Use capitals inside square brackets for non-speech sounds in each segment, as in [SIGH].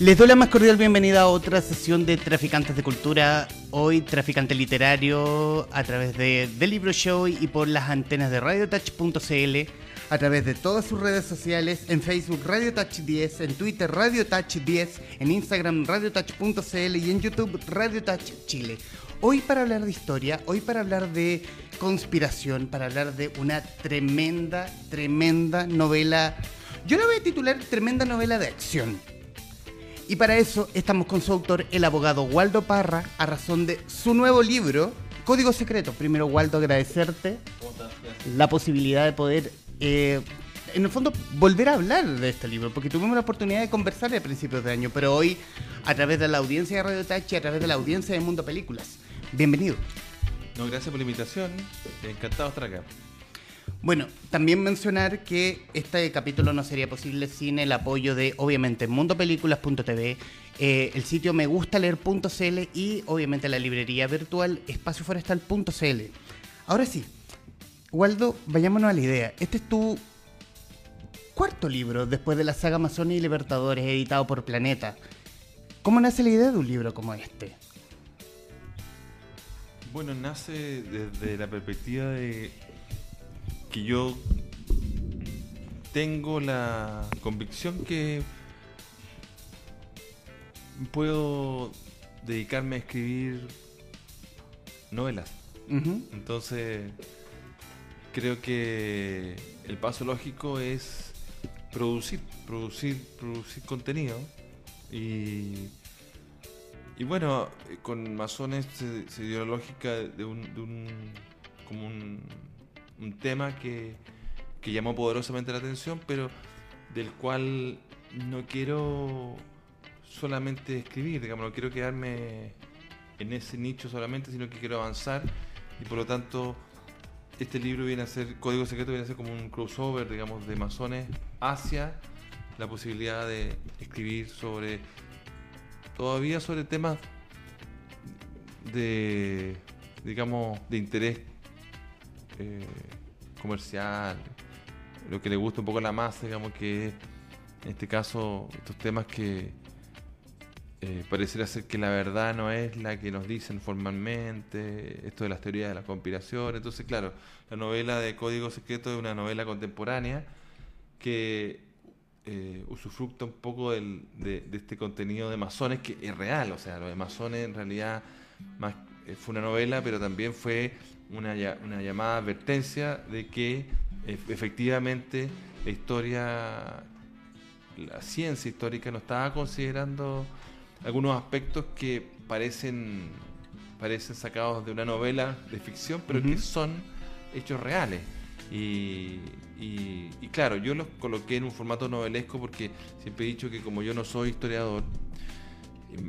Les doy la más cordial bienvenida a otra sesión de Traficantes de Cultura. Hoy, Traficante Literario, a través de The Libro Show y por las antenas de radiotouch.cl, a través de todas sus redes sociales, en Facebook Radio Touch 10, en Twitter Radio Touch 10, en Instagram radiotouch.cl y en YouTube Radio Touch Chile. Hoy para hablar de historia, hoy para hablar de conspiración, para hablar de una tremenda, tremenda novela. Yo la voy a titular Tremenda novela de acción y para eso estamos con su autor, el abogado Waldo Parra, a razón de su nuevo libro, Código Secreto. Primero, Waldo, agradecerte la posibilidad de poder, eh, en el fondo, volver a hablar de este libro, porque tuvimos la oportunidad de conversar a principios de año, pero hoy, a través de la audiencia de Radio Tachi, a través de la audiencia de Mundo Películas. Bienvenido. No, gracias por la invitación. Encantado de estar acá. Bueno, también mencionar que este capítulo no sería posible sin el apoyo de, obviamente, mundopelículas.tv, eh, el sitio me gusta leer.cl y, obviamente, la librería virtual espacioforestal.cl. Ahora sí, Waldo, vayámonos a la idea. Este es tu cuarto libro después de la saga Amazonia y Libertadores, editado por Planeta. ¿Cómo nace la idea de un libro como este? Bueno, nace desde la perspectiva de que yo tengo la convicción que puedo dedicarme a escribir novelas. Entonces, creo que el paso lógico es producir, producir, producir contenido. Y, y bueno, con Masones se, dio la lógica de un, de un como un un tema que, llamó poderosamente la atención, pero del cual no quiero solamente escribir, digamos, no quiero quedarme en ese nicho solamente, sino que quiero avanzar. Y por lo tanto este libro viene a ser, Código Secreto viene a ser como un crossover, digamos, de masones hacia la posibilidad de escribir sobre, todavía sobre temas de, digamos, de interés eh, comercial, lo que le gusta un poco la masa, digamos que en este caso estos temas que eh, pareciera ser que la verdad no es la que nos dicen formalmente, esto de las teorías de la conspiración. Entonces, claro, la novela de Código Secreto es una novela contemporánea que eh, usufructa un poco de, este contenido de masones que es real, o sea, lo de masones en realidad más, fue una novela, pero también fue una, una llamada advertencia de que efectivamente la historia, la ciencia histórica no estaba considerando algunos aspectos que parecen, parecen sacados de una novela de ficción, pero que son hechos reales. Y, y, claro, yo los coloqué en un formato novelesco porque siempre he dicho que como yo no soy historiador,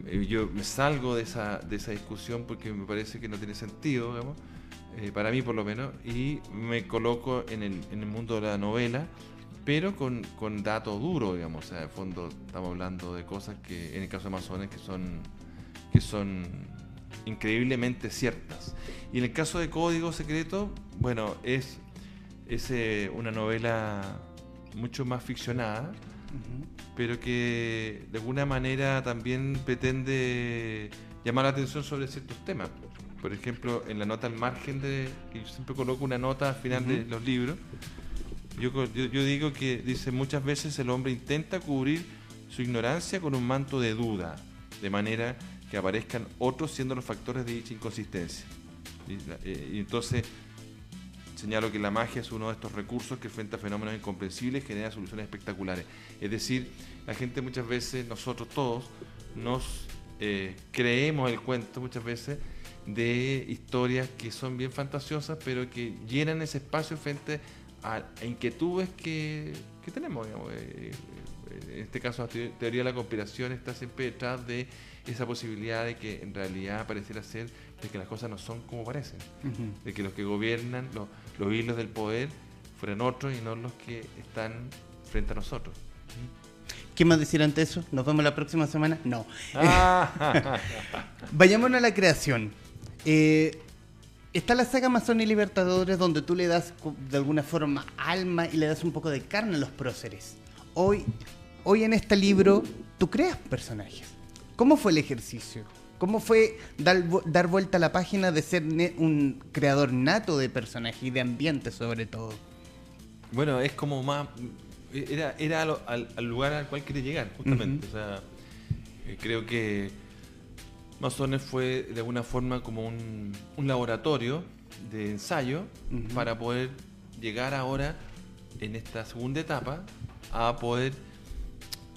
eh, yo me salgo de esa, de esa discusión porque me parece que no tiene sentido, digamos, eh, para mí por lo menos, y me coloco en el, en el mundo de la novela, pero con, con datos duros, digamos, o sea, de fondo estamos hablando de cosas que, en el caso de Amazonas, que son, que son increíblemente ciertas. Y en el caso de Código Secreto, bueno, es, es eh, una novela mucho más ficcionada, pero que de alguna manera también pretende llamar la atención sobre ciertos temas por ejemplo, en la nota al margen de, yo siempre coloco una nota al final de los libros, yo, yo, digo que dice muchas veces el hombre intenta cubrir su ignorancia con un manto de duda, de manera que aparezcan otros siendo los factores de dicha inconsistencia. Y, eh, entonces señalo que la magia es uno de estos recursos que frente a fenómenos incomprensibles genera soluciones espectaculares. Es decir, la gente muchas veces, nosotros todos, nos eh, creemos el cuento muchas veces de historias que son bien fantasiosas, pero que llenan ese espacio frente a inquietudes que, que tenemos. Eh, en este caso, la teoría de la conspiración está siempre detrás de esa posibilidad de que en realidad pareciera ser de que las cosas no son como parecen, de que los que gobiernan, los, los hilos del poder, fueran otros y no los que están frente a nosotros. ¿Qué más decir ante eso? ¿Nos vemos la próxima semana? No. Ah. [LAUGHS] Vayámonos a la creación. Eh, está la saga Amazon y Libertadores donde tú le das de alguna forma alma y le das un poco de carne a los próceres. Hoy hoy en este libro tú creas personajes. ¿Cómo fue el ejercicio? ¿Cómo fue dar, dar vuelta a la página de ser un creador nato de personajes y de ambiente sobre todo? Bueno, es como más... Era, era al, lugar al cual quería llegar, justamente. O sea, eh, creo que Masones fue de alguna forma como un, laboratorio de ensayo para poder llegar ahora en esta segunda etapa a poder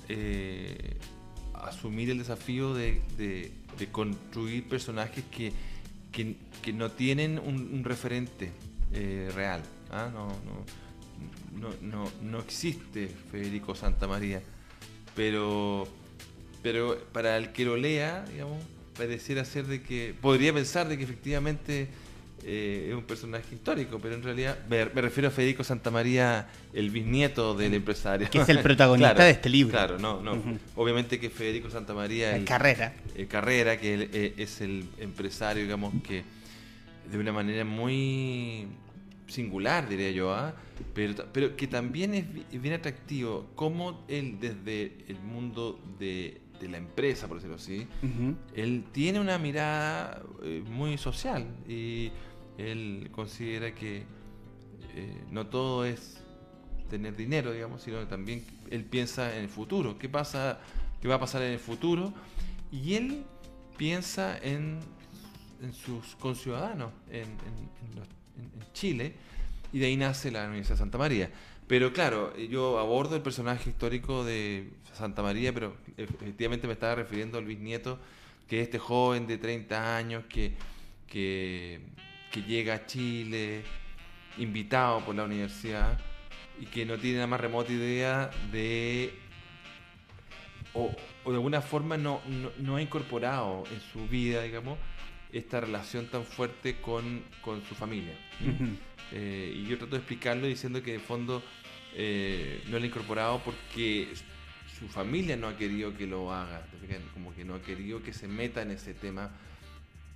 eh, asumir el desafío de, construir personajes que, que, no tienen un, referente eh, real. ¿ah? No, no, no, no, existe Federico Santamaría, pero, pero para el que lo lea, digamos, pareciera ser de que podría pensar de que efectivamente eh, es un personaje histórico, pero en realidad me, refiero a Federico Santamaría, el bisnieto del empresario. Que es el [LAUGHS] protagonista de este libro. Claro, no, no. Obviamente que Federico Santamaría... El, Carrera. El Carrera, que eh, es el empresario, digamos, que de una manera muy singular, diría yo, ¿ah? pero, pero que también es, bien atractivo, como él desde el mundo de de la empresa, por decirlo así, él tiene una mirada eh, muy social y él considera que eh, no todo es tener dinero, digamos, sino que también él piensa en el futuro. ¿Qué pasa? ¿Qué va a pasar en el futuro? Y él piensa en, sus conciudadanos en, Chile y de ahí nace la Universidad de Santa María. Pero claro, yo abordo el personaje histórico de Santa María, pero efectivamente me estaba refiriendo al bisnieto, que es este joven de 30 años que, que llega a Chile, invitado por la universidad, y que no tiene la más remota idea de, o, de alguna forma no, no, ha incorporado en su vida, digamos, esta relación tan fuerte con, su familia. Eh, y yo trato de explicarlo diciendo que de fondo eh, no lo ha incorporado porque su familia no ha querido que lo haga, como que no ha querido que se meta en ese tema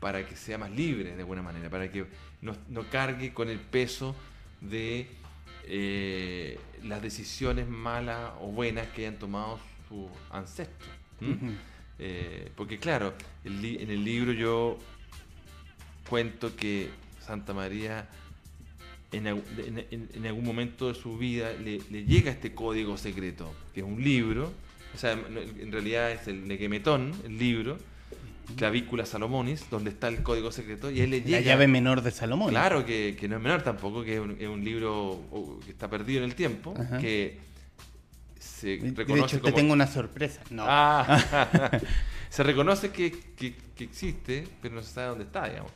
para que sea más libre de alguna manera, para que no, cargue con el peso de eh, las decisiones malas o buenas que hayan tomado sus ancestros. Eh, porque claro, en el libro yo cuento que Santa María en, algún momento de su vida le, llega este código secreto, que es un libro, o sea, en realidad es el Nequemetón, el libro, Clavícula Salomonis, donde está el código secreto, y él le llega... La llave menor de Salomón. Claro, que, no es menor tampoco, que es un, libro que está perdido en el tiempo, que se reconoce de hecho, te tengo una sorpresa. No. Ah, [LAUGHS] [LAUGHS] se reconoce que, existe, pero no se sabe dónde está, digamos.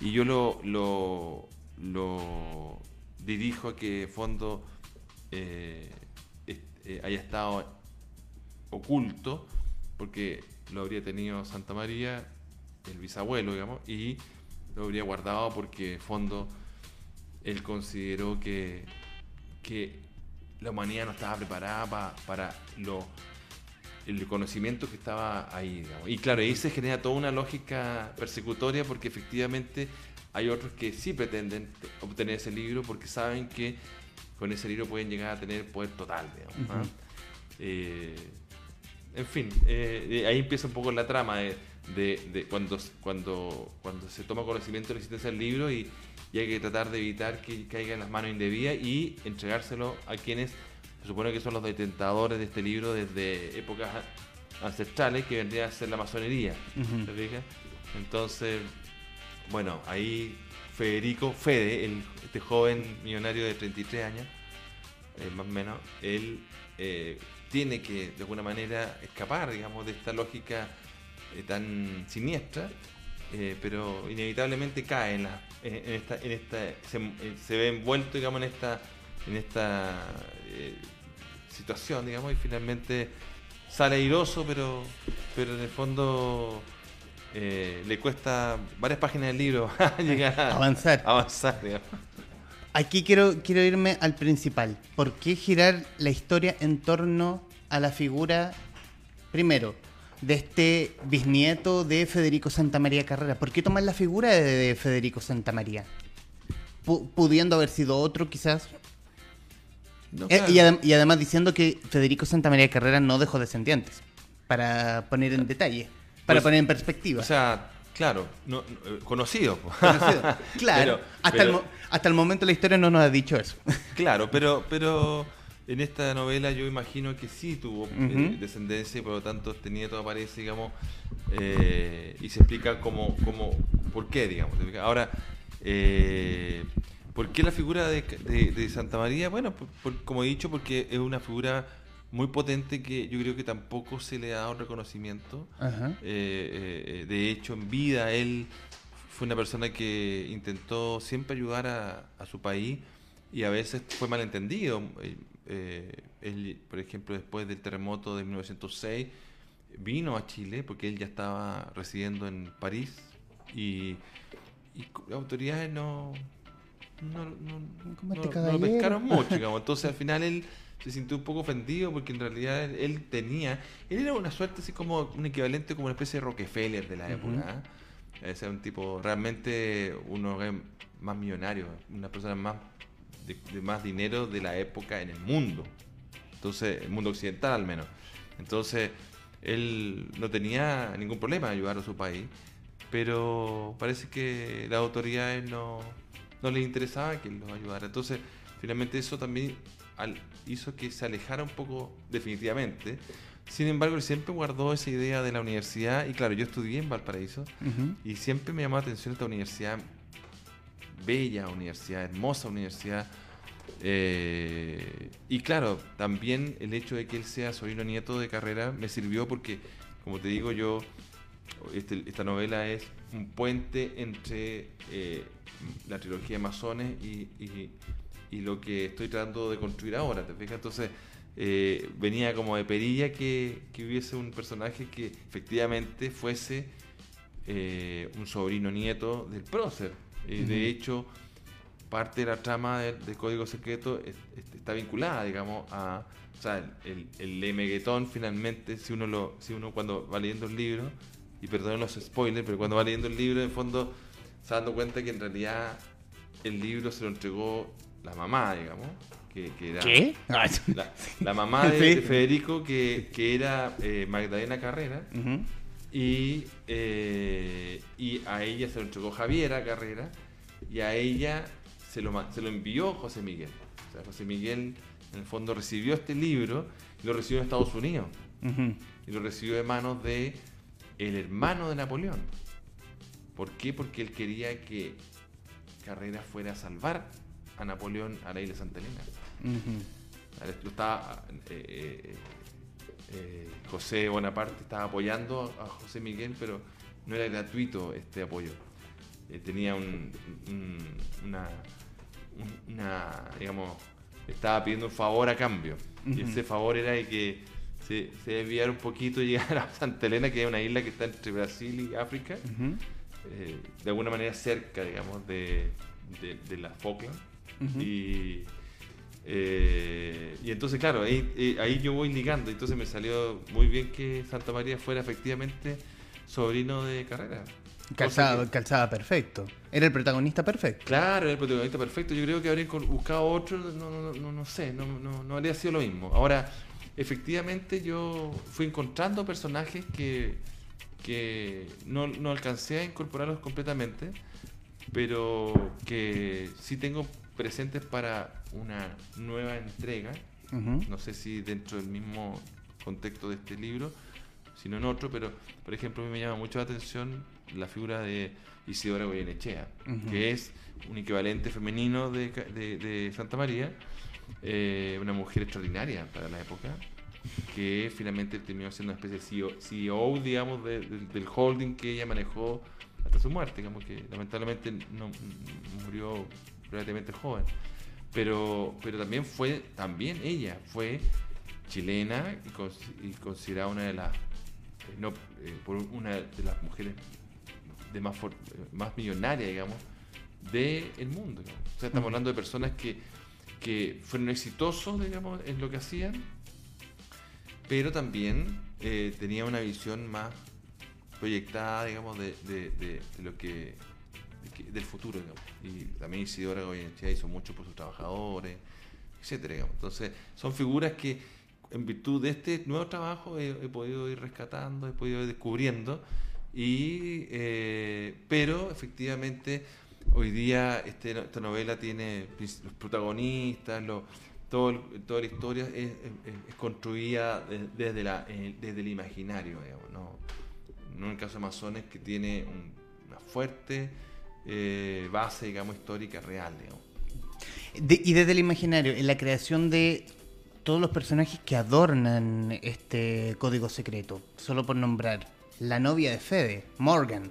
Y yo lo, lo, lo, dirijo a que fondo eh, eh, haya estado oculto, porque lo habría tenido Santa María, el bisabuelo, digamos, y lo habría guardado porque, fondo, él consideró que, que la humanidad no estaba preparada para lo, el conocimiento que estaba ahí. Digamos. Y claro, ahí se genera toda una lógica persecutoria porque efectivamente hay otros que sí pretenden obtener ese libro porque saben que con ese libro pueden llegar a tener poder total. Digamos, ¿ah? en fin, eh, ahí empieza un poco la trama de, cuando, cuando, cuando se toma conocimiento de la existencia del libro y, hay que tratar de evitar que caiga en las manos indebidas y entregárselo a quienes se supone que son los detentadores de este libro desde épocas ancestrales que vendría a ser la masonería. Entonces, bueno, ahí Federico, Fede, este joven millonario de 33 años, eh, más o menos, él eh, tiene que de alguna manera escapar, digamos, de esta lógica eh, tan siniestra, pero inevitablemente cae en, esta, en esta se, ve envuelto, digamos, en esta, en esta situación, digamos, y finalmente sale airoso, pero, pero en el fondo le cuesta varias páginas del libro [LAUGHS] llegar a avanzar. avanzar digamos. Aquí quiero, quiero irme al principal. ¿Por qué girar la historia en torno a la figura, primero, de este bisnieto de Federico Santamaría Carrera? ¿Por qué tomar la figura de, Federico Santamaría? pudiendo haber sido otro, quizás. Eh, y, además diciendo que Federico Santa María Carrera no dejó descendientes, para poner en detalle, para pues, poner en perspectiva. O sea, claro, no, eh, conocido. [LAUGHS] Claro, hasta, el, hasta el momento la historia no nos ha dicho eso. [LAUGHS] Claro, pero, pero en esta novela yo imagino que sí tuvo eh, descendencia y por lo tanto este nieto aparece, digamos, y se explica cómo, cómo, por qué, digamos. Ahora, eh, ¿Por qué la figura de, Santa María? Bueno, como he dicho, porque es una figura muy potente que yo creo que tampoco se le ha dado reconocimiento. Eh, eh, de hecho, en vida él fue una persona que intentó siempre ayudar a, su país y a veces fue malentendido. Eh, él, por ejemplo, después del terremoto de 1906, vino a Chile porque él ya estaba residiendo en París y, y las autoridades no no, no, lo pescaron mucho, [LAUGHS] digamos. Entonces al final él se sintió un poco ofendido porque en realidad él, tenía, él era una suerte así como un equivalente como una especie de Rockefeller de la época. ¿eh? Ese un tipo realmente uno más millonario, una persona más de, más dinero de la época en el mundo. Entonces, el mundo occidental al menos. Entonces, él no tenía ningún problema en ayudar a su país, pero parece que las autoridades no, no les interesaba que él los ayudara. Entonces, finalmente eso también hizo que se alejara un poco definitivamente. Sin embargo, él siempre guardó esa idea de la universidad y claro, yo estudié en Valparaíso y siempre me llamó la atención esta universidad, bella universidad, hermosa universidad. Eh, y claro, también el hecho de que él sea sobrino nieto de carrera me sirvió porque, como te digo yo, este, esta novela es un puente entre eh, la trilogía de Masones y, lo que estoy tratando de construir ahora, ¿te fijas? Entonces, eh, venía como de perilla que, hubiese un personaje que efectivamente fuese eh, un sobrino nieto del prócer. De hecho, parte de la trama del, Código Secreto está vinculada, digamos, a... O sea, el, el, el finalmente, si uno, lo, si uno cuando va leyendo el libro, y perdonen los spoilers, pero cuando va leyendo el libro, en fondo se dando cuenta que en realidad el libro se lo entregó la mamá, digamos. Que, era ¿Qué? La, [LAUGHS] mamá de, Federico, que, era eh, Magdalena Carrera. y, eh, y a ella se lo entregó Javiera Carrera. Y a ella se lo, se lo envió José Miguel. O sea, José Miguel, en el fondo, recibió este libro y lo recibió en Estados Unidos. Y lo recibió de manos de el hermano de Napoleón. ¿Por qué? Porque él quería que Carrera fuera a salvar a Napoleón a la isla de Santa Elena. estaba, eh, eh, eh, José Bonaparte estaba apoyando a José Miguel, pero no era gratuito este apoyo. tenía un, una, una, digamos, estaba pidiendo un favor a cambio. Y ese favor era de que se, se desviar un poquito y llegar a Santa Elena, que es una isla que está entre Brasil y África, eh, de alguna manera cerca, digamos, de, de, la Falkland. Y, eh, y entonces, claro, ahí, eh, ahí yo voy ligando, entonces me salió muy bien que Santa María fuera efectivamente sobrino de carrera. Calzada, calzada perfecto. Era el protagonista perfecto. Claro, era el protagonista perfecto. Yo creo que habría buscado otro, no, no, no, no sé, no, no, no habría sido lo mismo. Ahora, efectivamente yo fui encontrando personajes que, que no, no alcancé a incorporarlos completamente, pero que sí tengo presentes para una nueva entrega. No sé si dentro del mismo contexto de este libro, sino en otro, pero por ejemplo a mí me llama mucho la atención la figura de Isidora Goyenechea, que es un equivalente femenino de, de Santa María, eh, una mujer extraordinaria para la época, que finalmente terminó siendo una especie de CEO, e digamos, del holding que ella manejó hasta su muerte, digamos que lamentablemente no, murió relativamente joven. Pero, pero también fue, también ella fue chilena y, considerada una de las, no, eh, por una de las mujeres de más, más millonarias, digamos, del mundo. O sea, estamos hablando de personas que que fueron exitosos, digamos, en lo que hacían, pero también eh, tenía una visión más proyectada, digamos, de, lo que, del futuro, Y también Isidora Goyenechea hizo mucho por sus trabajadores, etcétera. digamos. Entonces, son figuras que en virtud de este nuevo trabajo he, he podido ir rescatando, he podido ir descubriendo, y, eh, pero efectivamente hoy día este, esta novela tiene los protagonistas, lo- todo, toda la historia es, es- es construida de- desde, la, eh, desde el imaginario, digamos, no, no en el caso de Masones que tiene un- una fuerte eh, base, digamos, histórica real, y desde el imaginario, en la creación de todos los personajes que adornan este código secreto, solo por nombrar la novia de Fede, Morgan,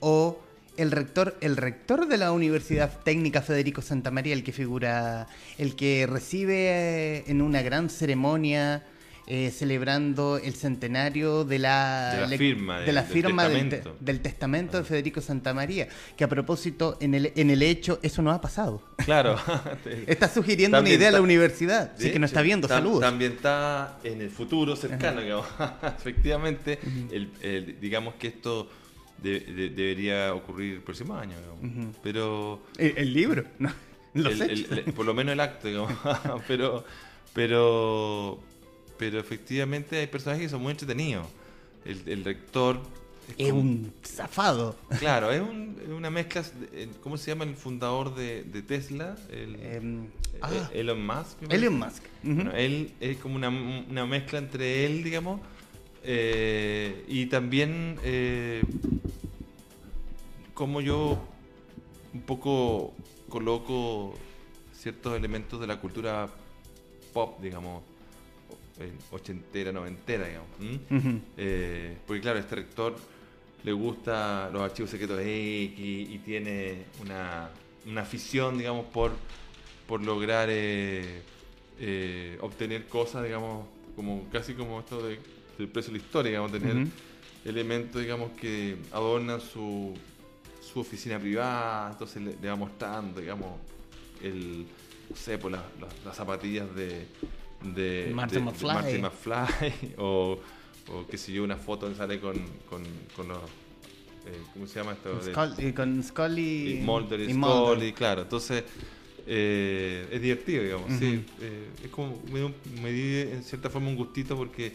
o el rector, el rector de la Universidad Técnica Federico Santa María, el que figura, el que recibe eh, en una gran ceremonia eh, celebrando el centenario de la, De la le- firma, de del- la del firma del, te- testamento. del testamento de Federico Santa María, que a propósito en el, en el hecho eso no ha pasado. Claro. [LAUGHS] Está sugiriendo una idea a la universidad. De Sí que no hecho, está viendo, tam- saludos. También está en el futuro cercano. [LAUGHS] Efectivamente, el- el- digamos que esto de- de- debería ocurrir el próximo año. Pero El, el libro, ¿no? [LAUGHS] Los el- hechos. el- el- por lo menos el acto, digamos. pero, pero, pero efectivamente hay personajes que son muy entretenidos. El, el rector es como- un zafado. Claro, es un- una mezcla. de- eh, ¿Cómo se llama el fundador de, de Tesla? El, Em, eh, ah, Elon Musk. Elon. Musk. Bueno, él es como una, una mezcla entre él, digamos, eh, y también eh, como yo un poco coloco ciertos elementos de la cultura pop, digamos, eh, ochentera, noventera, digamos. ¿m? Ujú. Eh, porque claro, este rector le gusta los archivos secretos X y tiene una, una afición, digamos, por, por lograr eh, eh, obtener cosas, digamos, como casi como esto de, del precio de la historia, digamos, tener elementos, digamos, que adornan su, su oficina privada, entonces le, le va mostrando, digamos, el, no sé, pues las, las- las zapatillas de, de, Marty de- de McFly. Marty McFly, [LAUGHS] o, o qué sé yo, una foto donde sale con, con, con los, eh, ¿cómo se llama esto? De- Scully- y con Scully y Mulder y, y Mulder. Scully, claro. Entonces, eh, es divertido, digamos. sí. Eh, es como, me, di en cierta forma un gustito porque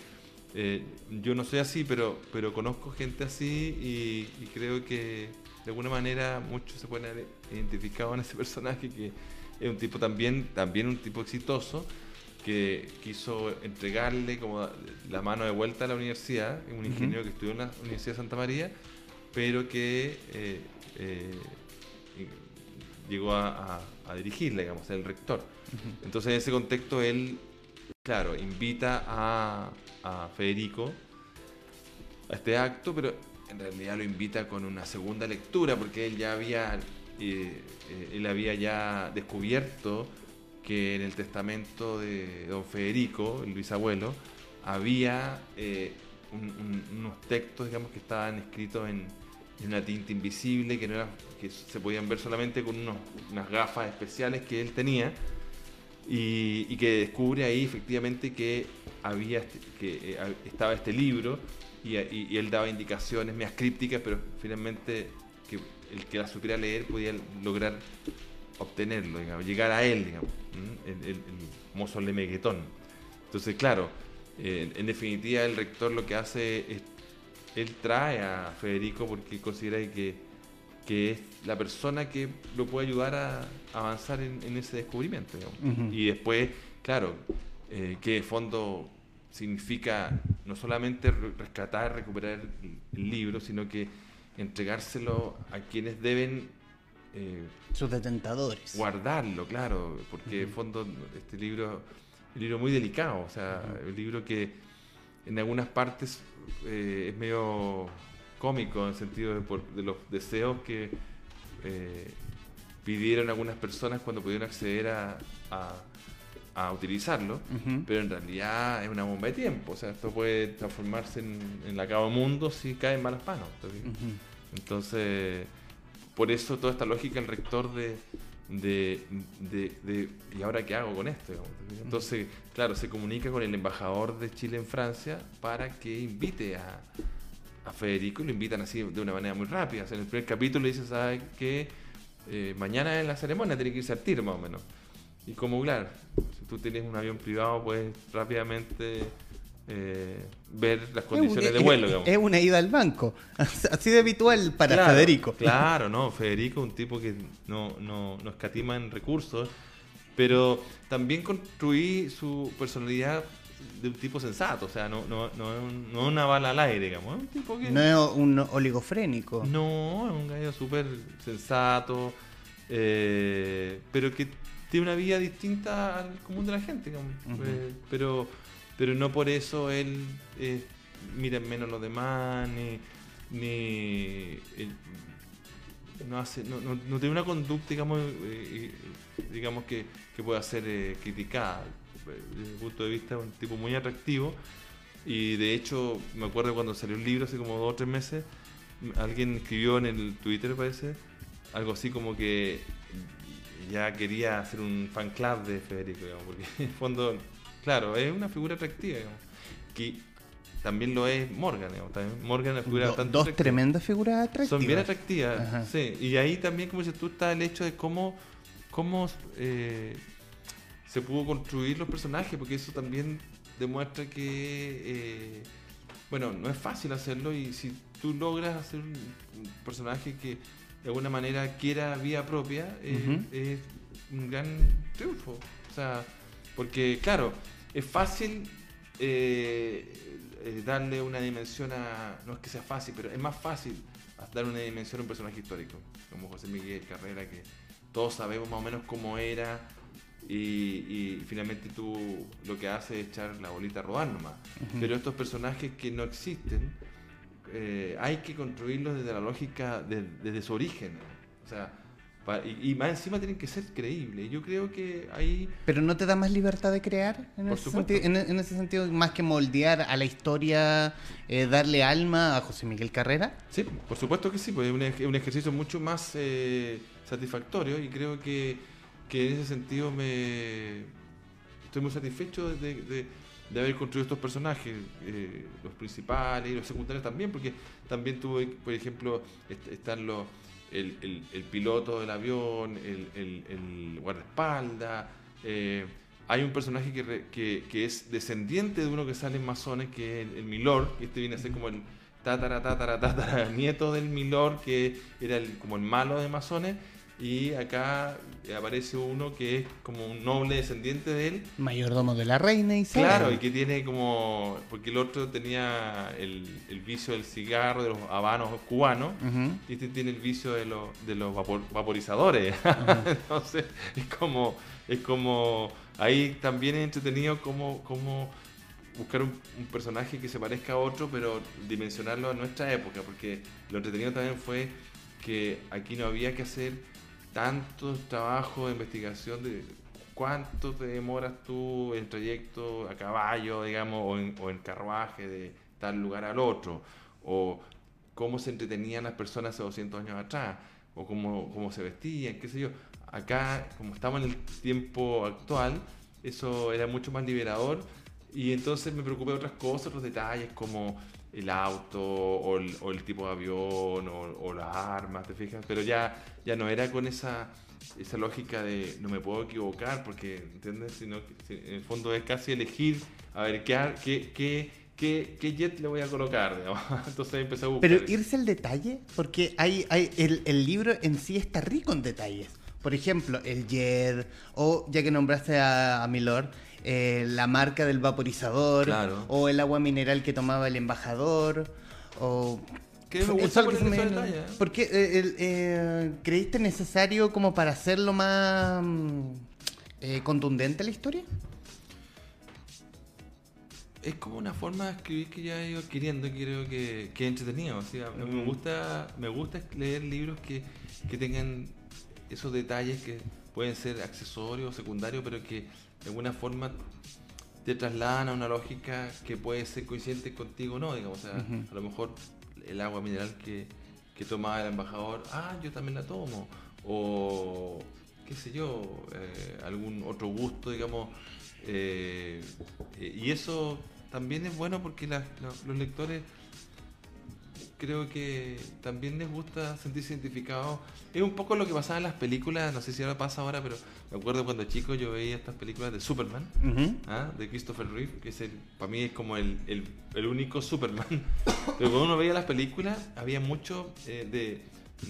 eh, yo no soy así, pero, pero conozco gente así y, y creo que de alguna manera muchos se pueden haber identificado en ese [LAUGHS] personaje que es un tipo también, también un tipo exitoso que quiso entregarle como la mano de vuelta a la universidad, un ingeniero que estudió en la Universidad de Santa María, pero que eh, eh, llegó a, a- a dirigirla, digamos, el rector. Entonces, en ese contexto, él, claro, invita a, a Federico a este acto, pero en realidad lo invita con una segunda lectura, porque él ya había, eh, él había ya descubierto que en el testamento de don Federico, el bisabuelo, había eh, un- un- unos textos, digamos, que estaban escritos en, en una tinta invisible, que, no era, que se podían ver solamente con unos- unas gafas especiales que él tenía, y, que descubre ahí efectivamente que había este- que eh, estaba este libro y, él daba indicaciones medias crípticas, pero finalmente que el que la supiera leer podía lograr obtenerlo, digamos, llegar a él, digamos, el, el, el mozo Lemeguetón. Entonces, claro, eh, en definitiva el rector lo que hace es, él trae a Federico porque considera que, que es la persona que lo puede ayudar a avanzar en, en ese descubrimiento. digamos. Y después, claro, eh, que de fondo significa no solamente re- rescatar, recuperar el libro, sino que entregárselo a quienes deben eh, Sus detentadores. guardarlo, claro, porque en fondo este libro es un libro muy delicado, o sea, un libro que en algunas partes eh, es medio cómico en el sentido de, por- de los deseos que eh, pidieron algunas personas cuando pudieron acceder a, a- a utilizarlo, pero en realidad es una bomba de tiempo, o sea, esto puede transformarse en, en la acabo mundo si cae en malas manos. Entonces, por eso toda esta lógica el rector de, de, de- de, ¿y ahora qué hago con esto? Entonces, claro, se comunica con el embajador de Chile en Francia para que invite a, Federico y lo invitan así de una manera muy rápida. En el primer capítulo le dice, ¿sabes qué? Eh, mañana es la ceremonia, tiene que irse al tiro más o menos. Y como, claro, si tú tienes un avión privado, puedes rápidamente eh, ver las condiciones de vuelo. Digamos. Es una ida al banco, [LAUGHS] así de habitual para Federico. Claro, no, Federico es un tipo que no, no, no escatima en recursos, pero también construí su personalidad de un tipo sensato, o sea, no, no, no, no una bala al aire, digamos. Un tipo que, no es un oligofrénico. No, es un gallo súper sensato, eh, pero que tiene una vida distinta al común de la gente, digamos. Eh, pero, pero no por eso él eh, mira menos los demás, ni, ni no, hace, no, no, tiene una conducta, digamos, digamos que, que pueda ser criticada desde mi punto de vista, un tipo muy atractivo. Y de hecho, me acuerdo cuando salió el libro hace como dos o tres meses, alguien escribió en el Twitter, parece, algo así como que ya quería hacer un fan club de Federico, digamos, porque [LAUGHS] en el fondo, claro, es una figura atractiva, digamos, que también lo es Morgan, digamos, también Morgan es una figura bastante Dos tremendas figuras atractivas. Son bien atractivas, sí. Y ahí también, como dices tú, está el hecho de cómo, cómo eh, se pudo construir los personajes, porque eso también demuestra que, eh, bueno, no es fácil hacerlo y si tú logras hacer un, personaje que de alguna manera quiera vía propia, eh, es un gran triunfo. O sea, porque claro, es fácil eh, darle una dimensión a, no es que sea fácil, pero es más fácil dar una dimensión a un personaje histórico, como José Miguel Carrera, que todos sabemos más o menos cómo era, y, finalmente tú lo que haces es echar la bolita a rodar nomás. Pero estos personajes que no existen, eh, hay que construirlos desde la lógica, desde su origen. O sea, y, más encima tienen que ser creíbles. Yo creo que ahí... ¿Pero no te da más libertad de crear? En, ese, sentido, en, ese sentido, más que moldear a la historia, eh, darle alma a José Miguel Carrera. Sí, por supuesto que sí, pues es un, ejercicio mucho más eh, satisfactorio y creo que que en ese sentido me estoy muy satisfecho de, haber construido estos personajes, eh, los principales y los secundarios también, porque también tuve, por ejemplo, están los el, piloto del avión, el, guardaespaldas. Eh, hay un personaje que, que, es descendiente de uno que sale en Masones, que es el, Milord, que este viene a ser como el tatara, tatara, tatara, [LAUGHS] nieto del Milord, que era como el malo de Masones y acá aparece uno que es como un noble descendiente de él. Mayordomo de la reina y Claro, y que tiene como. Porque el otro tenía el, vicio del cigarro, de los habanos cubanos, y este tiene el vicio de, los, de los vaporizadores. [LAUGHS] Entonces, es como. Es como. Ahí también es entretenido como. como buscar un, un, personaje que se parezca a otro, pero dimensionarlo a nuestra época, porque lo entretenido también fue que aquí no había que hacer tanto trabajo de investigación de cuánto te demoras tú en trayecto a caballo, digamos, o en, carruaje de tal lugar al otro, o cómo se entretenían las personas hace 200 años atrás, o cómo, cómo se vestían, qué sé yo. Acá, como estamos en el tiempo actual, eso era mucho más liberador y entonces me preocupé de otras cosas, otros detalles como el auto o el, tipo de avión o, las armas, ¿te fijas? Pero ya, ya no era con esa, esa lógica de no me puedo equivocar porque, ¿entiendes? Sino que en el fondo es casi elegir, a ver, ¿qué, qué, qué, qué, jet le voy a colocar? [LAUGHS] Entonces empecé a buscar. Pero irse al detalle, porque hay, hay el, el libro en sí está rico en detalles. Por ejemplo, el jet, o ya que nombraste a, a Milord, eh, la marca del vaporizador, o el agua mineral que tomaba el embajador, o... ¿Qué me gusta por ¿eh? ¿Por qué eh, creíste necesario como para hacerlo más mm, contundente la historia? es como una forma de escribir que ya he ido adquiriendo y creo que, que entretenido. me, mm. gusta, me gusta leer libros que, que, tengan esos detalles que pueden ser accesorios o secundarios, pero que de alguna forma te trasladan a una lógica que puede ser coincidente contigo o no, digamos. O sea, a lo mejor el agua mineral que, que tomaba el embajador, ah, yo también la tomo. O qué sé yo, eh, algún otro gusto, digamos. Eh, y eso también es bueno porque los lectores creo que también les gusta sentirse identificados. Es un poco lo que pasaba en las películas, no sé si ahora pasa ahora, pero me acuerdo cuando chico yo veía estas películas de Superman, ¿ah? de Christopher Reeve, que es el, para mí es como el, el, único Superman. [LAUGHS] pero cuando uno veía las películas, había mucho eh, de,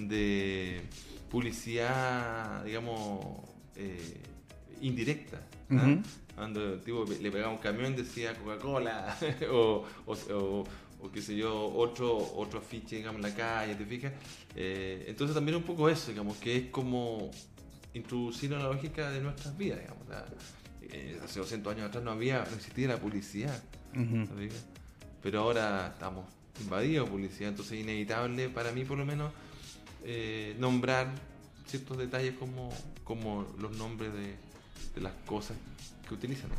de publicidad, digamos, eh, indirecta. ¿ah? Cuando tipo, le pegaba un camión decía Coca-Cola [LAUGHS] o, o, o, qué sé yo, otro, otro afiche digamos, en la calle, ¿te fijas? Eh, entonces también un poco eso, digamos, que es como introducir la lógica de nuestras vidas, digamos. Eh, hace 200 años atrás no había, no existía la publicidad, pero ahora estamos invadidos de publicidad, entonces es inevitable para mí por lo menos eh, nombrar ciertos detalles como, como los nombres de, de las cosas que utilizan.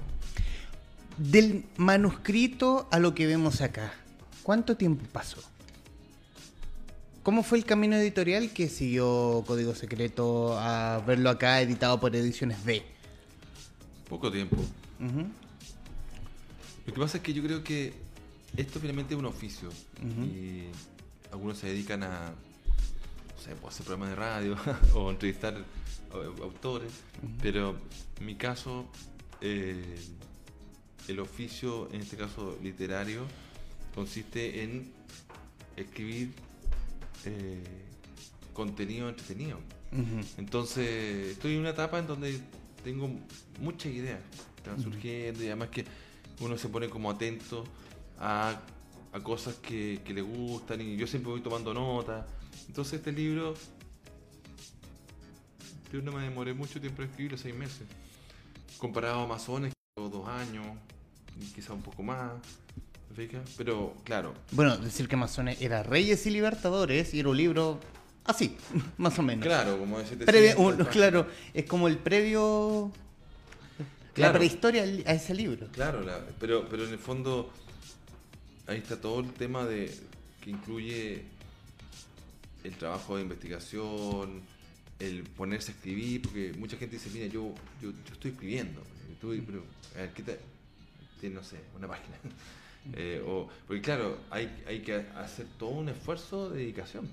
Del manuscrito a lo que vemos acá, ¿cuánto tiempo pasó? ¿Cómo fue el camino editorial que siguió Código Secreto a verlo acá editado por Ediciones B? Poco tiempo. Lo que pasa es que yo creo que esto finalmente es un oficio y algunos se dedican a no sé, pues, hacer programas de radio [LAUGHS] o entrevistar autores, pero en mi caso, eh, el oficio, en este caso literario, consiste en escribir eh, contenido entretenido. Entonces, estoy en una etapa en donde tengo muchas ideas que están surgiendo y además que uno se pone como atento a, cosas que, que, le gustan y yo siempre voy tomando nota. Entonces este libro yo no me demoré mucho tiempo en escribirlo, seis meses. Comparado a Amazones, dos años, y quizá un poco más. Pero, claro. Bueno, decir que Amazones era Reyes y Libertadores y era un libro así, [LAUGHS] más o menos. Claro, como ese Claro, es como el previo. La prehistoria a ese libro. Claro, pero, pero en el fondo ahí está todo el tema de que incluye el trabajo de investigación, el ponerse a escribir, porque mucha gente dice, mira, yo, yo, estoy escribiendo, pero, a ver, ¿qué te, no sé, una página. [LAUGHS] Eh, o, porque claro, hay, hay que hacer todo un esfuerzo de dedicación.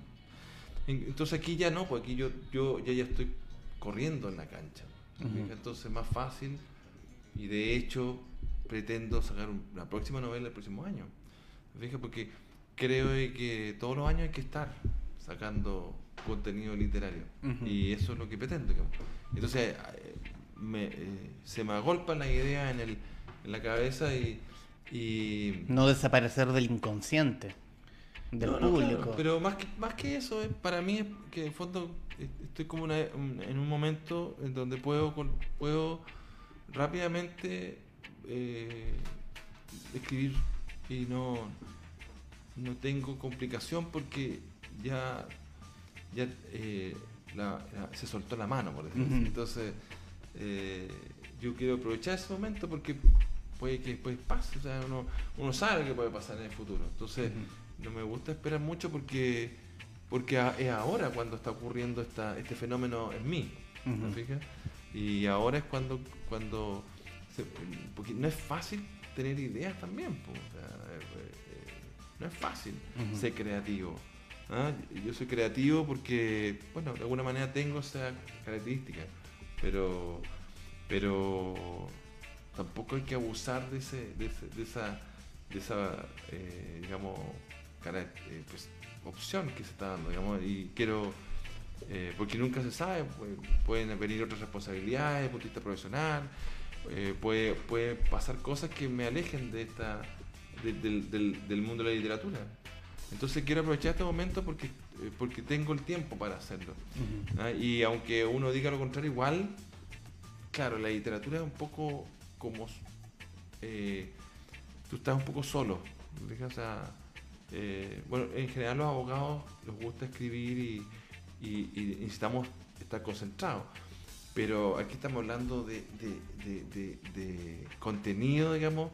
Entonces aquí ya no, porque aquí yo, yo ya, ya estoy corriendo en la cancha. Entonces es más fácil y de hecho pretendo sacar la próxima novela el próximo año. Porque creo que todos los años hay que estar sacando contenido literario. Y eso es lo que pretendo. Entonces, eh, me, eh, se me agolpa la idea en, el, en la cabeza y, No desaparecer del inconsciente, del público. pero más que, más que eso, para mí es que en fondo estoy como en un momento en donde puedo, puedo rápidamente eh, escribir y no, no tengo complicación porque ya ya eh, se soltó la mano, por decirlo Entonces, eh, yo quiero aprovechar ese momento porque puede que después pase, o sea, uno, uno sabe que puede pasar en el futuro. Entonces, no me gusta esperar mucho porque, porque es ahora cuando está ocurriendo esta, este fenómeno en mí. Y ahora es cuando, cuando porque no es fácil tener ideas también, eh, no es fácil ser creativo. ¿ah? Yo soy creativo porque, bueno, de alguna manera tengo esa característica, pero, pero tampoco hay que abusar de, ese, de, esa, de esa eh, digamos, eh, pues, opción que se está dando, digamos, y quiero, eh, porque nunca se sabe, pueden venir otras responsabilidades, punto de vista profesional, puede, puede pasar cosas que me alejen de esta, del, del mundo de la literatura. Entonces quiero aprovechar este momento porque, eh, porque tengo el tiempo para hacerlo. ¿ah? Y aunque uno diga lo contrario, igual, claro, la literatura es un poco como... Eh, tú estás un poco solo. Eh, bueno, en general los abogados les gusta escribir y, necesitamos estar concentrados. Pero aquí estamos hablando de, de contenido, digamos,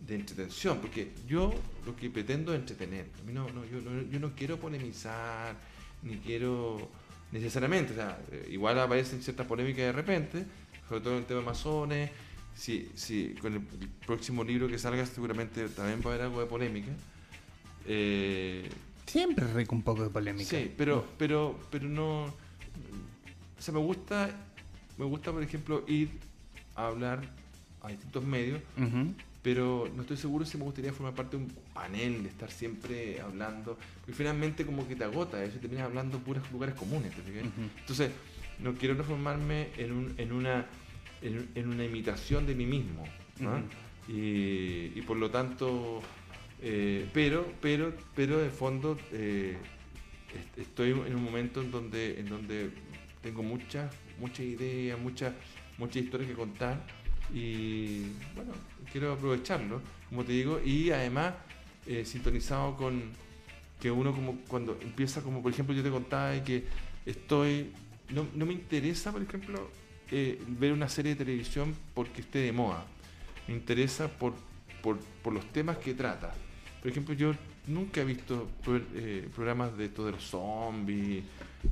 de entretención, porque yo lo que pretendo es entretener. A mí no, no, yo, no, yo no quiero polemizar, ni quiero necesariamente, o sea, eh, igual aparecen ciertas polémicas de repente, sobre todo en el tema de masones. Si, si con el, próximo libro que salga seguramente también va a haber algo de polémica. Eh, Siempre rico un poco de polémica. Sí, pero, pero, pero no. O sea, me gusta, me gusta, por ejemplo, ir a hablar a distintos medios, pero no estoy seguro si me gustaría formar parte de un panel, de estar siempre hablando, porque finalmente como que te agota, eso terminas hablando puros lugares comunes, ¿te. Entonces, no quiero transformarme en, un, en, una, en, en una imitación de mí mismo. y, y por lo tanto, eh, pero, pero, pero de fondo eh, est- estoy en un momento en donde, en donde tengo muchas, muchas ideas, muchas, muchas historias que contar y bueno, quiero aprovecharlo, como te digo, y además eh, sintonizado con que uno como cuando empieza, como por ejemplo yo te contaba de que estoy, no, no me interesa, por ejemplo, eh, ver una serie de televisión porque esté de moda. Me interesa por, por, por los temas que trata. Por ejemplo, yo nunca he visto eh, programas de de los zombies,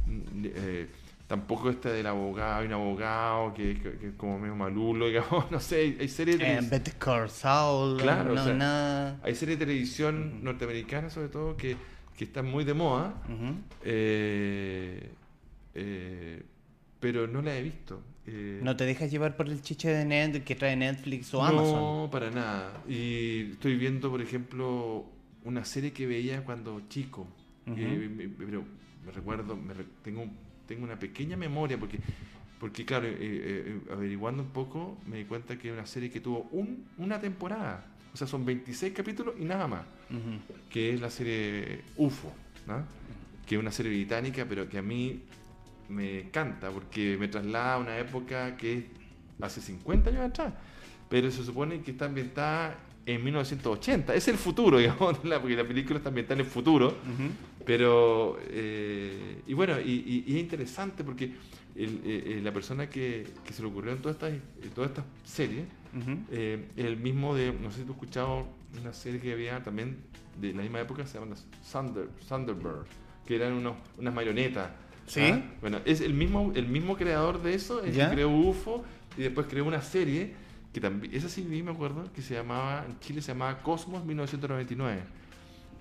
mm, eh, tampoco este del abogado, hay un abogado que, que- que es como medio malulo, [LAUGHS] digamos, no sé, hay, series de Eh, televisión- Better Call Saul, Claro, o no, sea, nada. hay series de televisión Ujú. norteamericanas sobre todo que, que están muy de moda, eh, pero no la he visto. Eh, No te dejas llevar por el chiche de Net que trae Netflix o no, Amazon. para nada. Y estoy viendo, por ejemplo, una serie que veía cuando chico. Eh, me- pero me recuerdo, me re- tengo, tengo una pequeña memoria porque, porque claro, eh, averiguando un poco me di cuenta que es una serie que tuvo un, una temporada. O sea, son 26 capítulos y nada más. Que es la serie UFO, ¿no? Que es una serie británica, pero que a mí me encanta porque me traslada a una época que es hace 50 años atrás. Pero se supone que está ambientada en 1980. Es el futuro, [LAUGHS] digamos, la- porque la película está ambientada en el futuro. Pero, eh, y bueno, y, y- y es interesante porque el- eh, eh, la persona que, que se le ocurrió en todas estas, en todas estas series eh, es el mismo de, no sé si tú has escuchado una serie que había también de la misma época, se llama Thunder, Thunderbird, que eran unos, unas marionetas. ¿Sí? ¿ah? Bueno, es el mismo, el mismo creador de eso, el ¿Ya? que creó UFO y después creó una serie que también, esa sí vi, me acuerdo, que se llamaba, en Chile se llamaba Cosmos 1999.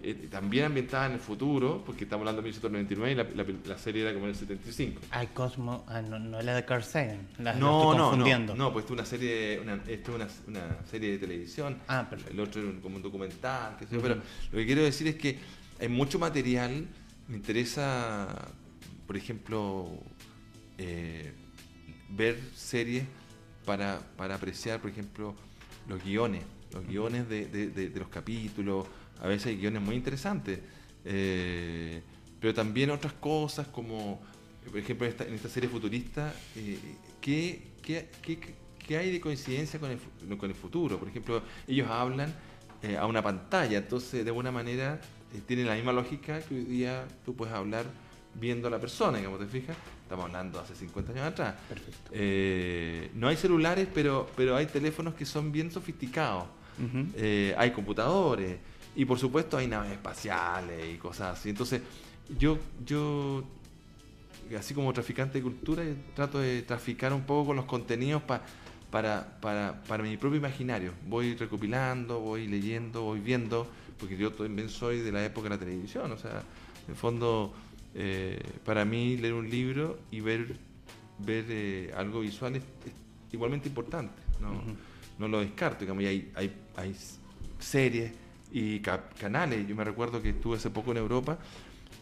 Eh, también ambientada en el futuro, porque estamos hablando de 1999 y la, la- la serie era como en el 75. Ay, Cosmo. Ah, no, no es la de Carl Sagan. La, No, estoy no, confundiendo. no, no, pues esto es una serie, una, esto es una, una serie de televisión. Ah, perfecto. El otro era un- como un documental, qué sé yo, pero lo que quiero decir es que hay mucho material. Me interesa, por ejemplo, eh, ver series para, para apreciar, por ejemplo, los guiones, los guiones de, de- de- de los capítulos. A veces hay guiones muy interesantes, eh, pero también otras cosas como, por ejemplo, en esta, en esta serie futurista, eh, ¿qué, qué, qué- qué hay de coincidencia con el, con el futuro? Por ejemplo, ellos hablan a una pantalla, entonces de alguna manera tiene la misma lógica que hoy día tú puedes hablar viendo a la persona, digamos, ¿te fijas? Estamos hablando hace 50 años atrás. Perfecto. Eh, no hay celulares, pero, pero hay teléfonos que son bien sofisticados. Eh, hay computadores y por supuesto hay naves espaciales y cosas así. Entonces, yo, yo así como traficante de cultura, trato de traficar un poco con los contenidos pa- para, para, para mi propio imaginario. Voy recopilando, voy leyendo, voy viendo, porque yo también soy de la época de la televisión. O sea, en el fondo, eh, para mí leer un libro y ver, ver eh, algo visual es, es igualmente importante. ¿no? Lo descarto, digamos, y hay, hay, hay series y ca- canales. Yo me recuerdo que estuve hace poco en Europa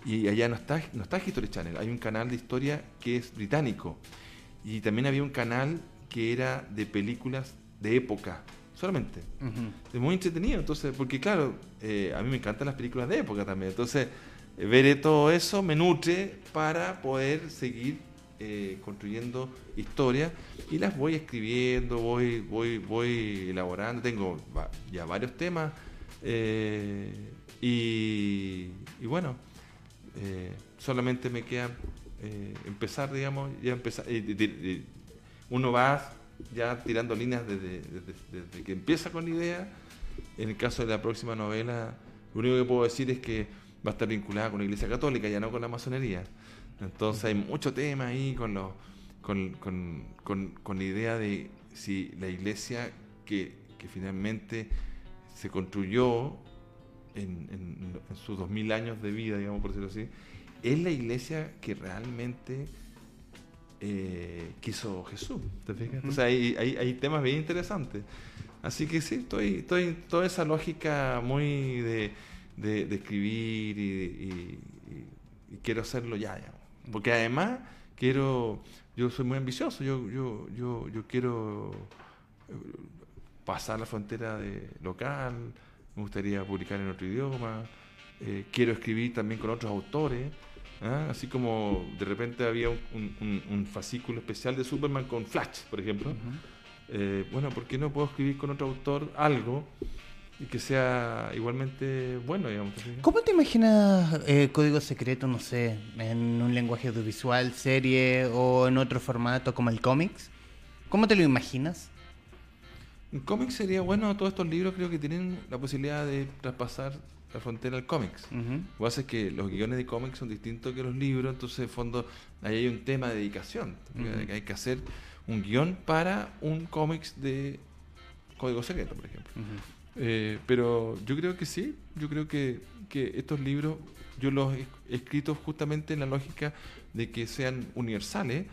y allá no está, no está History Channel, hay un canal de historia que es británico. Y también había un canal que era de películas de época, solamente. Es muy entretenido, entonces, porque claro, eh, a mí me encantan las películas de época también. Entonces, eh, ver todo eso me nutre para poder seguir eh, construyendo historias y las voy escribiendo, voy, voy, voy elaborando. Tengo ya varios temas eh, y, bueno, eh, solamente me queda empezar, digamos, ya empezar. uno va ya tirando líneas desde- desde que empieza con la idea. En el caso de la próxima novela, lo único que puedo decir es que va a estar vinculada con la Iglesia Católica, ya no con la masonería. Entonces hay mucho tema ahí con, los, con, con, con, con la idea de si la iglesia que, que finalmente se construyó en, en, en sus 2000 años de vida, digamos, por decirlo así, es la iglesia que realmente eh, quiso Jesús. ¿Te fijas? O sea, hay, hay, hay, temas bien interesantes. Así que sí, estoy, estoy toda esa lógica muy de, de, de escribir y, y, y, quiero hacerlo ya, ya. Porque además quiero, yo soy muy ambicioso, yo, yo, yo, yo quiero eh, pasar la frontera de local, me gustaría publicar en otro idioma, eh, quiero escribir también con otros autores. ¿ah? Así como de repente había un, un, un, fascículo especial de Superman con Flash, por ejemplo. Uh -huh. eh, bueno, ¿por qué no puedo escribir con otro autor algo y que sea igualmente bueno, digamos? ¿Cómo te imaginas eh, Código Secreto, no sé, en un lenguaje audiovisual, serie o en otro formato como el cómics? ¿Cómo te lo imaginas? En cómics sería bueno, todos estos libros creo que tienen la posibilidad de traspasar la frontera al cómics. Uh -huh. Lo que pasa es que los guiones de cómics son distintos que los libros, entonces en fondo ahí hay un tema de dedicación. Uh -huh. Hay que hacer un guion para un cómics de código secreto, por ejemplo. Uh -huh. Eh, pero yo creo que sí, yo creo que, que estos libros yo los he escrito justamente en la lógica de que sean universales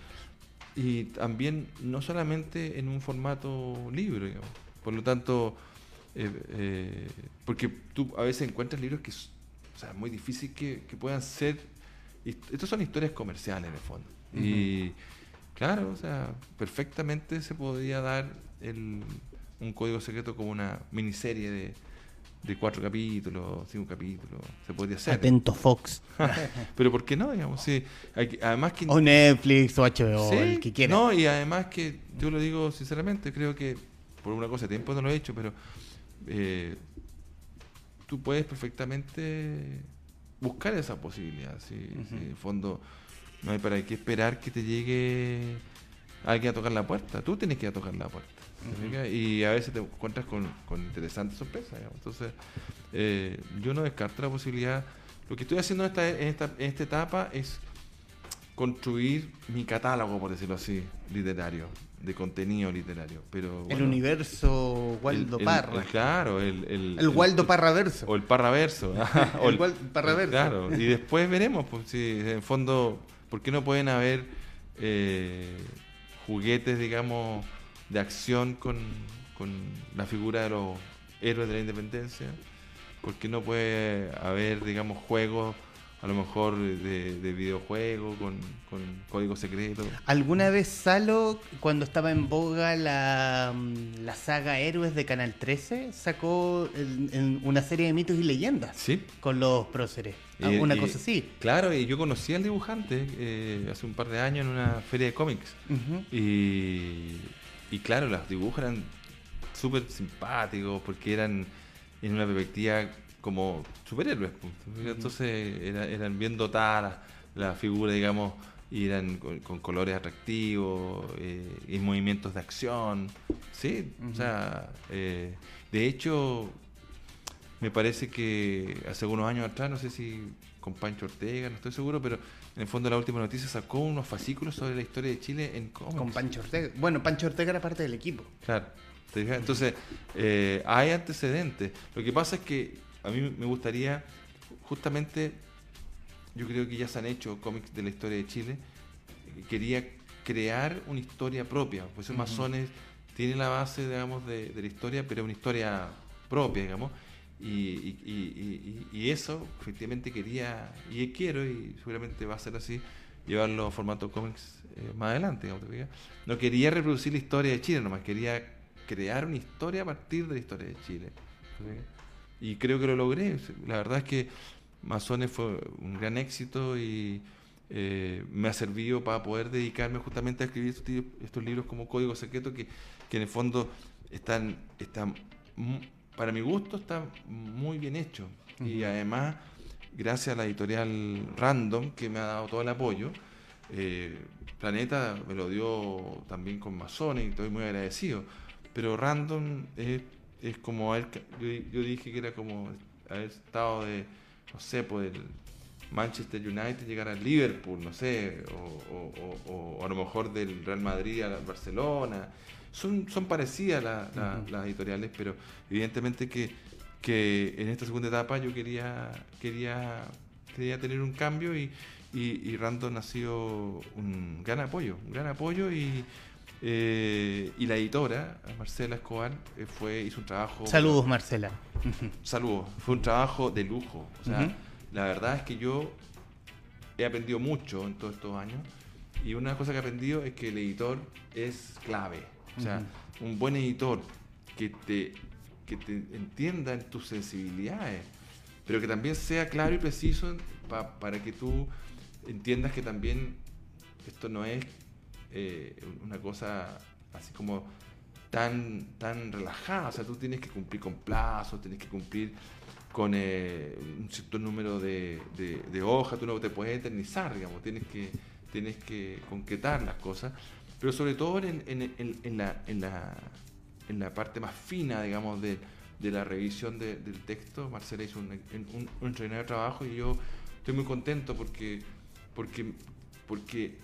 y también no solamente en un formato libro, digamos. Por lo tanto, eh, eh, porque tú a veces encuentras libros que o sea, es muy difícil que, que puedan ser. Estos son historias comerciales en el fondo. Uh -huh. Y claro, o sea, perfectamente se podría dar el, un código secreto como una miniserie de, de cuatro capítulos, cinco capítulos, se podría hacer. Atento Fox. [LAUGHS] Pero ¿por qué no? Digamos, sí, hay, además que... O Netflix o HBO, sí, el que quiera. No, y además que, yo lo digo sinceramente, creo que por una cosa tiempo no lo he hecho, pero eh, tú puedes perfectamente buscar esa posibilidad. ¿sí? Uh -huh. ¿sí? En el fondo, no hay para qué esperar que te llegue alguien a tocar la puerta. Tú tienes que ir a tocar la puerta. Uh -huh. Y a veces te encuentras con, con interesantes sorpresas. Digamos. Entonces, eh, yo no descarto la posibilidad. Lo que estoy haciendo en esta, en esta, en esta etapa es construir mi catálogo, por decirlo así, literario, de contenido literario. Pero, bueno, el universo Waldo el, Parra. El, claro, el, el, Waldo Parraverso. O el Parraverso. [LAUGHS] [LAUGHS] o el, el Parraverso. Claro, y después veremos, pues si en fondo, ¿por qué no pueden haber eh, juguetes, digamos, de acción con, con la figura de los héroes de la independencia? ¿Por qué no puede haber, digamos, juegos a lo mejor de, de videojuego, con, con, código secreto. ¿Alguna vez Salo, cuando estaba en boga la, la saga Héroes de Canal 13, sacó una serie de mitos y leyendas? Sí. Con los próceres. Y, una y, cosa así. Claro, y yo conocí al dibujante eh, hace un par de años en una feria de cómics. Uh -huh. y, y claro, los dibujos eran súper simpáticos porque eran en una perspectiva como superhéroes. Pues. Entonces era, eran bien dotadas la, la, figura, digamos, y eran con, con colores atractivos eh, y movimientos de acción. Sí, uh -huh. o sea, eh, de hecho, me parece que hace unos años atrás, no sé si con Pancho Ortega, no estoy seguro, pero en el fondo la última noticia sacó unos fascículos sobre la historia de Chile en cómics. Con Pancho Ortega. Bueno, Pancho Ortega era parte del equipo. Claro. Entonces, eh, hay antecedentes. Lo que pasa es que a mí me gustaría, justamente, yo creo que ya se han hecho cómics de la historia de Chile, quería crear una historia propia, pues esos uh -huh. masones tienen la base, digamos, de, de, la historia, pero una historia propia, digamos, y, y, y, y, eso efectivamente quería, y quiero, y seguramente va a ser así, llevarlo a formato cómics eh, más adelante, no quería reproducir la historia de Chile, nomás quería crear una historia a partir de la historia de Chile. y creo que lo logré. La verdad es que Masones fue un gran éxito y eh, me ha servido para poder dedicarme justamente a escribir estos, estos libros como Código Secreto que, que, en el fondo están, están, para mi gusto, están muy bien. Uh -huh. Y además, gracias a la editorial Random, que me ha dado todo el apoyo, eh, Planeta me lo dio también con Masones y estoy muy agradecido. Pero Random es es como él, yo, yo, dije que era como haber estado de, no sé, pues el Manchester United llegar al Liverpool, no sé, o, o, o, o, a lo mejor del Real Madrid a Barcelona. Son, son parecidas la, la, uh -huh. las editoriales, pero evidentemente que que en esta segunda etapa yo quería, quería, quería tener un cambio y, y, Random ha sido un gran apoyo, un gran apoyo y, eh, y la editora, Marcela Escobar, eh, fue, hizo un trabajo... Saludos, Marcela. [LAUGHS] Saludos, fue un trabajo de lujo. O sea, la verdad es que yo he aprendido mucho en todos estos años y una cosa que he aprendido es que el editor es clave. O sea, un buen editor que te, que te entienda en tus sensibilidades, pero que también sea claro y preciso para que tú entiendas que también esto no es eh, una cosa así como tan, tan relajada. O sea, tú tienes que cumplir con plazos, tienes que cumplir con eh, un cierto número de, de, hojas, tú no te puedes eternizar, digamos, tienes que, tienes que concretar las cosas, pero sobre todo en, en, en, la, en, la, en la parte más fina, digamos, de, de la revisión del texto, Marcela hizo un, un, un extraordinario trabajo y yo estoy muy contento porque, porque, porque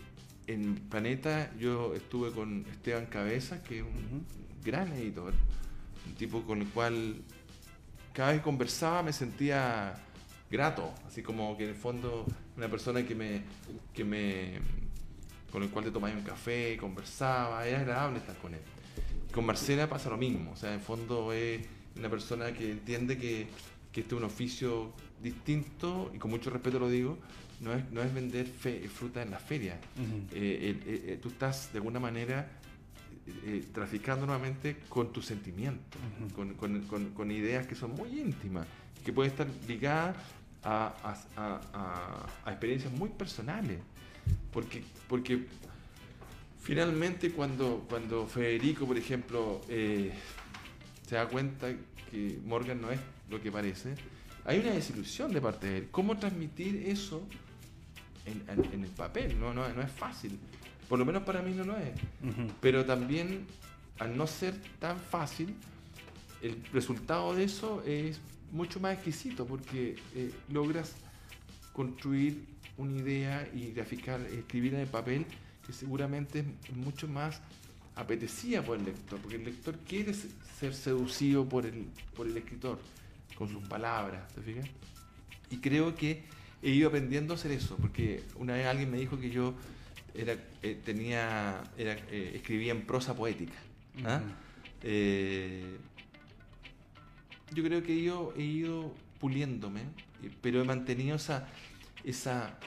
en Planeta yo estuve con Esteban Cabeza, que es un gran editor, un tipo con el cual cada vez que conversaba me sentía grato, así como que en el fondo una persona que me, que me con el cual te tomaba un café, conversaba, era agradable estar con él. Con Marcela pasa lo mismo, o sea, en fondo es una persona que entiende que, que este es un oficio distinto, y con mucho respeto lo digo, no es, no es vender fruta en la feria. Eh, eh, tú estás de alguna manera traficando nuevamente con tus sentimientos, con, con, con, ideas que son muy íntimas, que pueden estar ligadas a, a, a, experiencias muy personales. Porque, porque finalmente cuando, cuando Federico, por ejemplo, se da cuenta que Morgan no es lo que parece, hay una desilusión de parte de él. ¿Cómo transmitir eso en, el papel? No, no, es fácil. Por lo menos para mí no lo es. Pero también, al no ser tan fácil, el resultado de eso es mucho más exquisito porque eh, logras construir una idea y graficar, escribir en el papel que seguramente es mucho más apetecida por el lector, porque el lector quiere ser seducido por el, por el escritor con sus palabras, ¿te fijas? Y creo que he ido aprendiendo a hacer eso, porque una vez alguien me dijo que yo era, eh, tenía, era, eh, escribía en prosa poética. ¿ah? Eh, yo creo que he ido, he ido puliéndome, pero he mantenido esa, esa,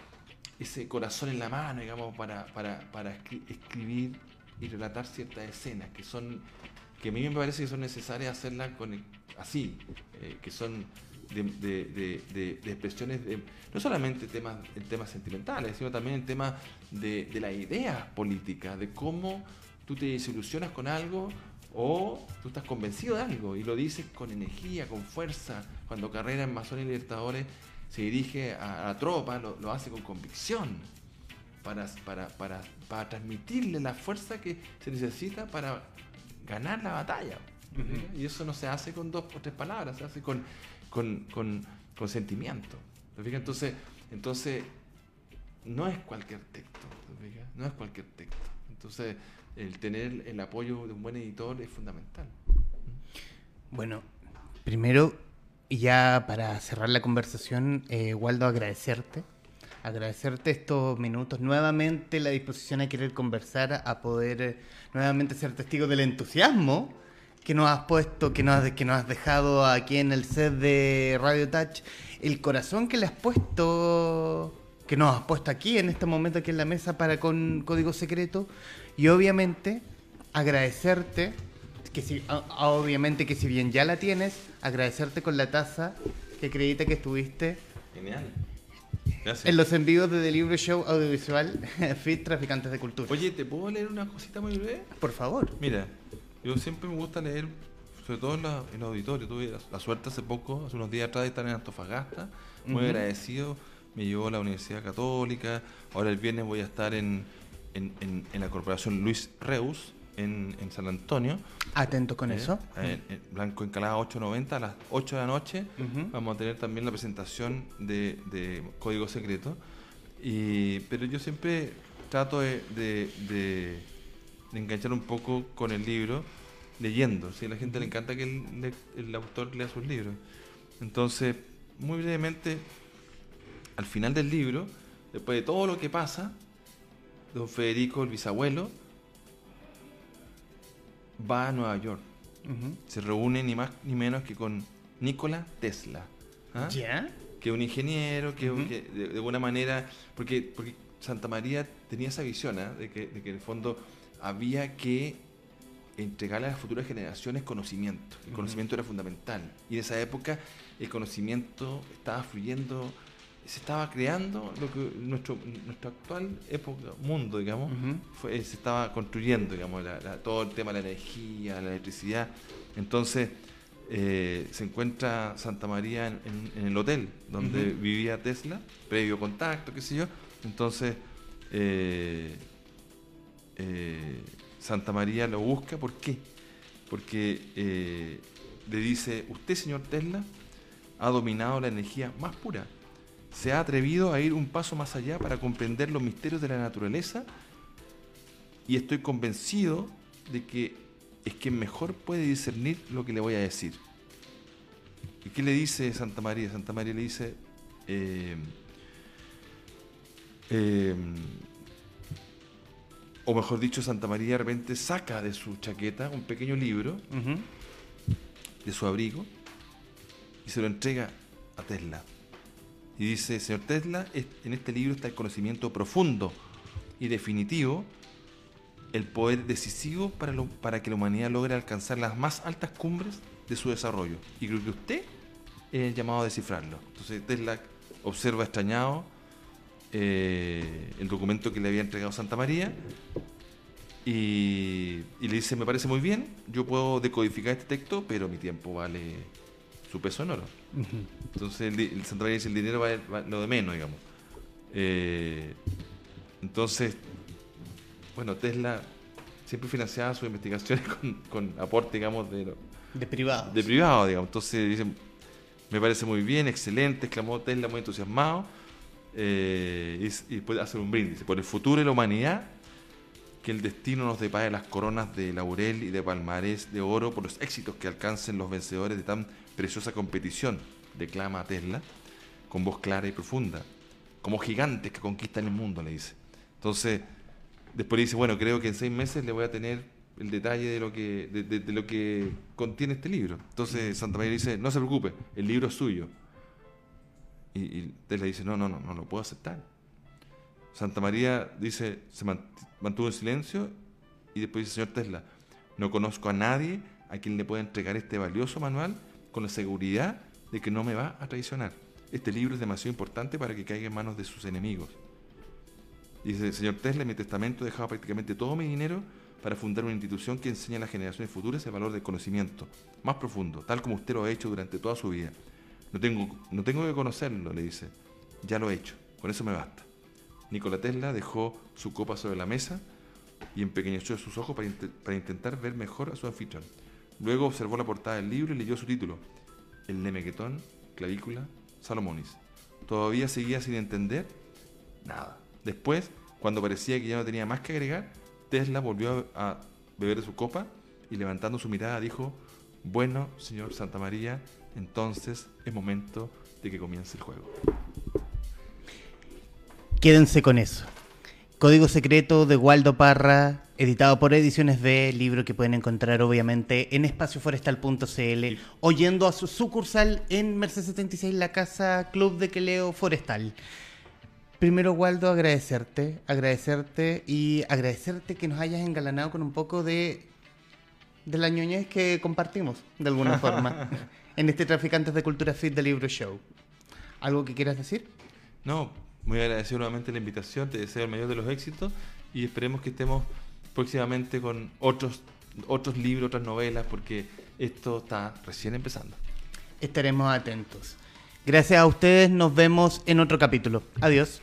ese corazón en la mano, digamos, para, para, para escribir y relatar ciertas escenas que son que a mí me parece que son necesarias hacerlas así, eh, que son de, expresiones, de, no solamente temas, en temas sentimentales, sino también en temas de, la idea política, de cómo tú te desilusionas con algo o tú estás convencido de algo y lo dices con energía, con fuerza. Cuando Carrera en Mazón y Libertadores se dirige a, la tropa, lo, hace con convicción para, para, para, para transmitirle la fuerza que se necesita para ganar la batalla. Y eso no se hace con dos o tres palabras, se hace con, con, con, sentimiento. Entonces, entonces, no es cualquier texto, no es cualquier texto. Entonces, el tener el apoyo de un buen editor es fundamental. Bueno, primero, ya para cerrar la conversación, eh, Waldo, agradecerte. Agradecerte estos minutos, nuevamente la disposición a querer conversar, a poder nuevamente ser testigo del entusiasmo que nos has puesto, que nos has, que nos has dejado aquí en el set de Radio Touch, el corazón que le has puesto, que nos has puesto aquí en este momento, aquí en la mesa para con Código Secreto, y obviamente agradecerte, que si, obviamente que si bien ya la tienes, agradecerte con la taza que acredita que estuviste. Genial. Gracias. En los envíos de The Libro Show Audiovisual [LAUGHS] Fit Traficantes de Cultura. Oye, ¿te puedo leer una cosita muy breve? Por favor. Mira, yo siempre me gusta leer, sobre todo en, la, el auditorio. Tuve la, suerte hace poco, hace unos días atrás, de estar en Antofagasta. Muy agradecido. Me llevó a la Universidad Católica. Ahora el viernes voy a estar en, en, la Corporación Luis Reus, en, San Antonio. Atento con eh, eso. En, Blanco Encalada 890, a las 8 de la noche. Vamos a tener también la presentación de, Código Secreto. Y, pero yo siempre trato de de enganchar un poco con el libro leyendo. ¿sí? A la gente le encanta que el, el autor lea sus libros. Entonces, muy brevemente, al final del libro, después de todo lo que pasa, don Federico, el bisabuelo, va a Nueva York. Se reúne ni más ni menos que con Nikola Tesla. ¿ah? ¿Ya? Que es un ingeniero, que, de, alguna manera, porque, porque Santa María tenía esa visión ¿ah? de, que, de que en el fondo había que entregarle a las futuras generaciones conocimiento. El conocimiento era fundamental. Y en esa época el conocimiento estaba fluyendo se estaba creando lo que nuestro, nuestro actual época, mundo, digamos, fue, se estaba construyendo, digamos, todo el tema de la energía, la electricidad. Entonces, eh, se encuentra Santa María en, el hotel donde vivía Tesla, previo contacto, qué sé yo. Entonces, eh, eh, Santa María lo busca, ¿por qué? Porque le dice, usted, señor Tesla, ha dominado la energía más pura se ha atrevido a ir un paso más allá para comprender los misterios de la naturaleza y estoy convencido de que es quien mejor puede discernir lo que le voy a decir. ¿Y qué le dice Santa María? Santa María le dice, eh, eh, o mejor dicho, Santa María de repente saca de su chaqueta un pequeño libro de su abrigo y se lo entrega a Tesla. Y dice, señor Tesla, en este libro está el conocimiento profundo y definitivo, el poder decisivo para, para que la humanidad logre alcanzar las más altas cumbres de su desarrollo. Y creo que usted es el llamado a descifrarlo. Entonces Tesla observa extrañado eh, el documento que le había entregado Santa María y, y, le dice, me parece muy bien, yo puedo decodificar este texto, pero mi tiempo vale su peso en oro. Entonces el, Santa María dice, el dinero va, lo de menos, digamos. Eh, entonces, bueno, Tesla siempre financiaba sus investigaciones [LAUGHS] con, aporte, digamos, de... de privado. De privado, digamos. Entonces dicen, me parece muy bien, excelente, exclamó Tesla muy entusiasmado. Eh, y, puede hacer un brindis por el futuro de la humanidad que el destino nos depare las coronas de laurel y de palmarés de oro por los éxitos que alcancen los vencedores de tan preciosa competición, declama Tesla, con voz clara y profunda, como gigantes que conquistan el mundo, le dice. Entonces, después le dice, bueno, creo que en seis meses le voy a tener el detalle de lo que, de, lo que contiene este libro. Entonces Santa María dice, no se preocupe, el libro es suyo. Y, Tesla dice, no, no, no, no lo puedo aceptar. Santa María dice, se mantuvo en silencio y después dice, señor Tesla, no conozco a nadie a quien le pueda entregar este valioso manual con la seguridad de que no me va a traicionar. Este libro es demasiado importante para que caiga en manos de sus enemigos. Dice, señor Tesla, en mi testamento he dejado prácticamente todo mi dinero para fundar una institución que enseñe a las generaciones futuras el valor del conocimiento más profundo, tal como usted lo ha hecho durante toda su vida. No tengo, no tengo que conocerlo, le dice. Ya lo he hecho, con eso me basta. Nikola Tesla dejó su copa sobre la mesa y empequeñeció sus ojos para, para intentar ver mejor a su anfitrión. Luego observó la portada del libro y leyó su título, El Nemequetón, Clavícula, Salomonis. Todavía seguía sin entender nada. Después, cuando parecía que ya no tenía más que agregar, Tesla volvió a beber de su copa y levantando su mirada dijo, bueno, señor Santa María, entonces es momento de que comience el juego. Quédense con eso. Código Secreto de Waldo Parra, editado por Ediciones B, libro que pueden encontrar obviamente en espacioforestal.cl o yendo a su sucursal en Mercedes 76, la casa Club de Queleo Forestal. Primero, Waldo, agradecerte, agradecerte y agradecerte que nos hayas engalanado con un poco de, de la ñoñez que compartimos, de alguna [LAUGHS] forma, en este Traficantes de Cultura Fit de Libro Show. ¿Algo que quieras decir? No, muy agradecido nuevamente la invitación, te deseo el mayor de los éxitos y esperemos que estemos próximamente con otros, otros libros, otras novelas, porque esto está recién empezando. Estaremos atentos. Gracias a ustedes, nos vemos en otro capítulo. Adiós.